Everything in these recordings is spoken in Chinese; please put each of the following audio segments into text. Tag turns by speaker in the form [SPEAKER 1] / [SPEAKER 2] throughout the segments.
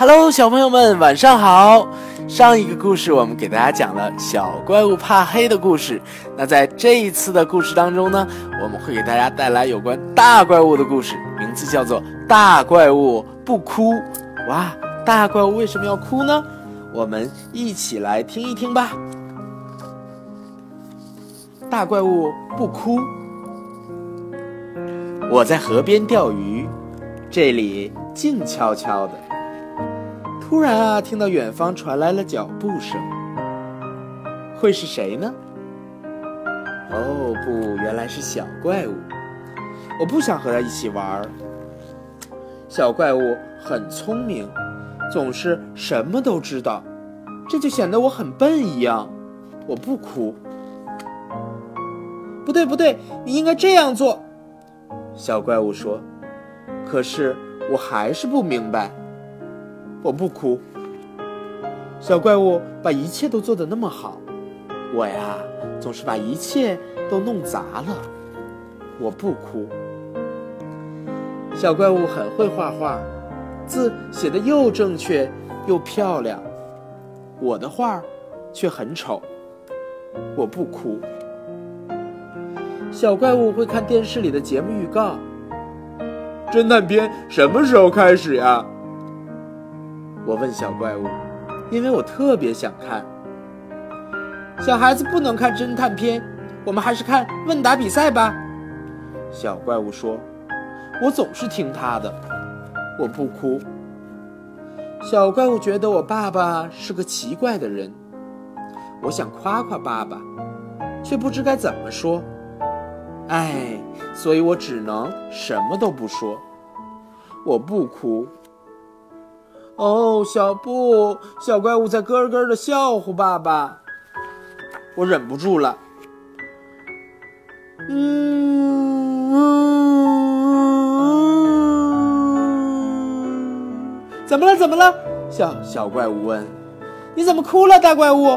[SPEAKER 1] Hello，小朋友们，晚上好。上一个故事我们给大家讲了小怪物怕黑的故事。那在这一次的故事当中呢，我们会给大家带来有关大怪物的故事，名字叫做《大怪物不哭》。哇，大怪物为什么要哭呢？我们一起来听一听吧。大怪物不哭。我在河边钓鱼，这里静悄悄的。突然啊，听到远方传来了脚步声，会是谁呢？哦不，原来是小怪物。我不想和他一起玩。小怪物很聪明，总是什么都知道，这就显得我很笨一样。我不哭。不对不对，你应该这样做。小怪物说：“可是我还是不明白。”我不哭。小怪物把一切都做得那么好，我呀总是把一切都弄砸了。我不哭。小怪物很会画画，字写得又正确又漂亮，我的画却很丑。我不哭。小怪物会看电视里的节目预告。侦探片什么时候开始呀？我问小怪物，因为我特别想看。小孩子不能看侦探片，我们还是看问答比赛吧。小怪物说：“我总是听他的。”我不哭。小怪物觉得我爸爸是个奇怪的人，我想夸夸爸爸，却不知该怎么说。唉，所以我只能什么都不说。我不哭。哦，小布，小怪物在咯咯的笑话爸爸。我忍不住了。嗯，怎么了？怎么了？小小怪物问。你怎么哭了，大怪物？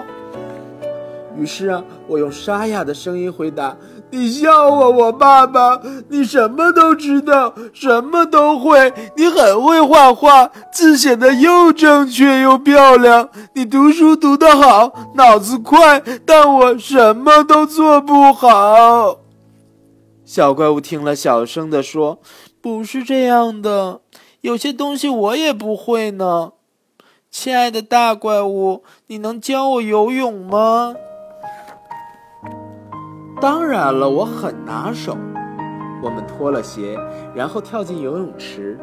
[SPEAKER 1] 于是啊，我用沙哑的声音回答：“你笑话我爸爸，你什么都知道，什么都会，你很会画画，字写的又正确又漂亮，你读书读得好，脑子快，但我什么都做不好。”小怪物听了，小声地说：“不是这样的，有些东西我也不会呢。亲爱的大怪物，你能教我游泳吗？”当然了，我很拿手。我们脱了鞋，然后跳进游泳池。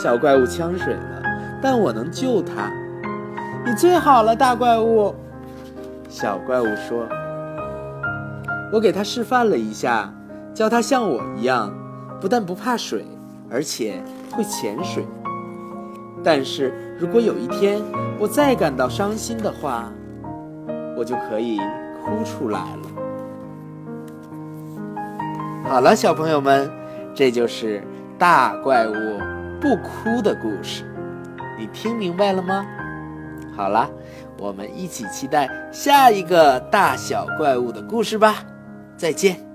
[SPEAKER 1] 小怪物呛水了，但我能救它。你最好了，大怪物。小怪物说：“我给他示范了一下，教他像我一样，不但不怕水，而且会潜水。但是如果有一天我再感到伤心的话，我就可以哭出来了。”好了，小朋友们，这就是大怪物不哭的故事，你听明白了吗？好了，我们一起期待下一个大小怪物的故事吧，再见。